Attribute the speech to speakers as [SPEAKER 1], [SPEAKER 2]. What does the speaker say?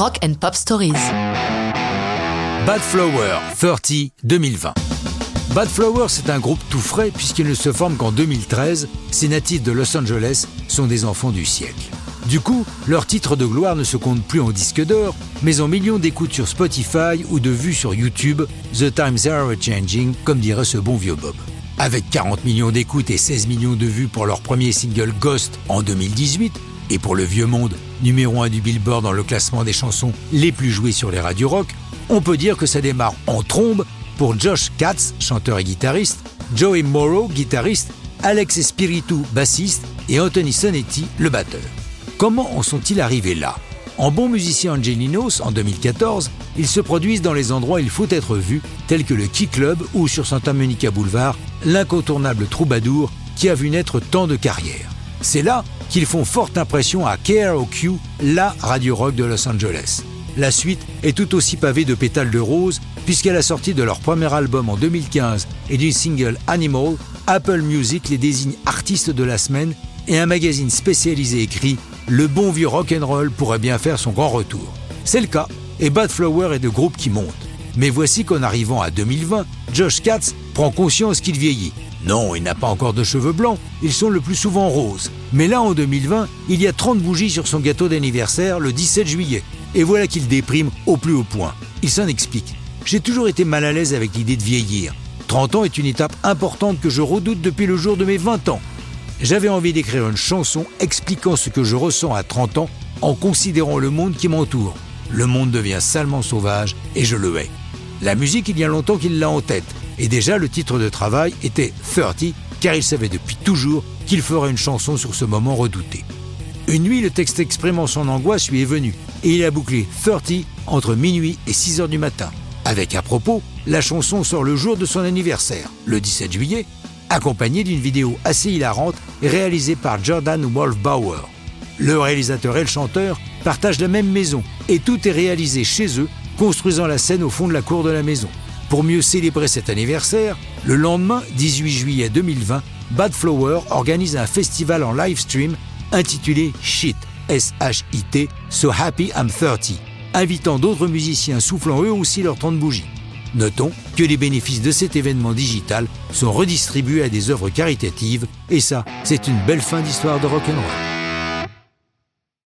[SPEAKER 1] Rock and Pop Stories.
[SPEAKER 2] Bad Flower 30 2020. Bad Flower, c'est un groupe tout frais puisqu'il ne se forme qu'en 2013. Ces natifs de Los Angeles sont des enfants du siècle. Du coup, leur titre de gloire ne se compte plus en disque d'or, mais en millions d'écoutes sur Spotify ou de vues sur YouTube, The Times Are Changing, comme dirait ce bon vieux Bob. Avec 40 millions d'écoutes et 16 millions de vues pour leur premier single Ghost en 2018, et pour le vieux monde, numéro 1 du Billboard dans le classement des chansons les plus jouées sur les radios rock, on peut dire que ça démarre en trombe pour Josh Katz, chanteur et guitariste, Joey Morrow, guitariste, Alex Espiritu, bassiste, et Anthony Sonetti, le batteur. Comment en sont-ils arrivés là? En bon musicien Angelinos, en 2014, ils se produisent dans les endroits où il faut être vu, tels que le Key Club ou sur Santa Monica Boulevard, l'incontournable troubadour qui a vu naître tant de carrières. C'est là qu'ils font forte impression à KROQ, la radio rock de Los Angeles. La suite est tout aussi pavée de pétales de rose, puisqu'à la sortie de leur premier album en 2015 et du single Animal, Apple Music les désigne artistes de la semaine et un magazine spécialisé écrit Le bon vieux rock'n'roll pourrait bien faire son grand retour. C'est le cas, et Bad Flower est de groupe qui monte. Mais voici qu'en arrivant à 2020, Josh Katz prend conscience qu'il vieillit. Non, il n'a pas encore de cheveux blancs, ils sont le plus souvent roses. Mais là, en 2020, il y a 30 bougies sur son gâteau d'anniversaire le 17 juillet. Et voilà qu'il déprime au plus haut point. Il s'en explique. J'ai toujours été mal à l'aise avec l'idée de vieillir. 30 ans est une étape importante que je redoute depuis le jour de mes 20 ans. J'avais envie d'écrire une chanson expliquant ce que je ressens à 30 ans en considérant le monde qui m'entoure. Le monde devient salement sauvage et je le hais. La musique, il y a longtemps qu'il l'a en tête. Et déjà, le titre de travail était 30, car il savait depuis toujours qu'il ferait une chanson sur ce moment redouté. Une nuit, le texte exprimant son angoisse lui est venu, et il a bouclé 30 entre minuit et 6 heures du matin. Avec à propos, la chanson sort le jour de son anniversaire, le 17 juillet, accompagnée d'une vidéo assez hilarante réalisée par Jordan Wolfbauer. Le réalisateur et le chanteur partagent la même maison, et tout est réalisé chez eux, construisant la scène au fond de la cour de la maison. Pour mieux célébrer cet anniversaire, le lendemain, 18 juillet 2020, Bad Flower organise un festival en live stream intitulé Shit, S-H-I-T, So Happy I'm 30, invitant d'autres musiciens soufflant eux aussi leur 30 bougies. Notons que les bénéfices de cet événement digital sont redistribués à des œuvres caritatives, et ça, c'est une belle fin d'histoire de rock'n'roll.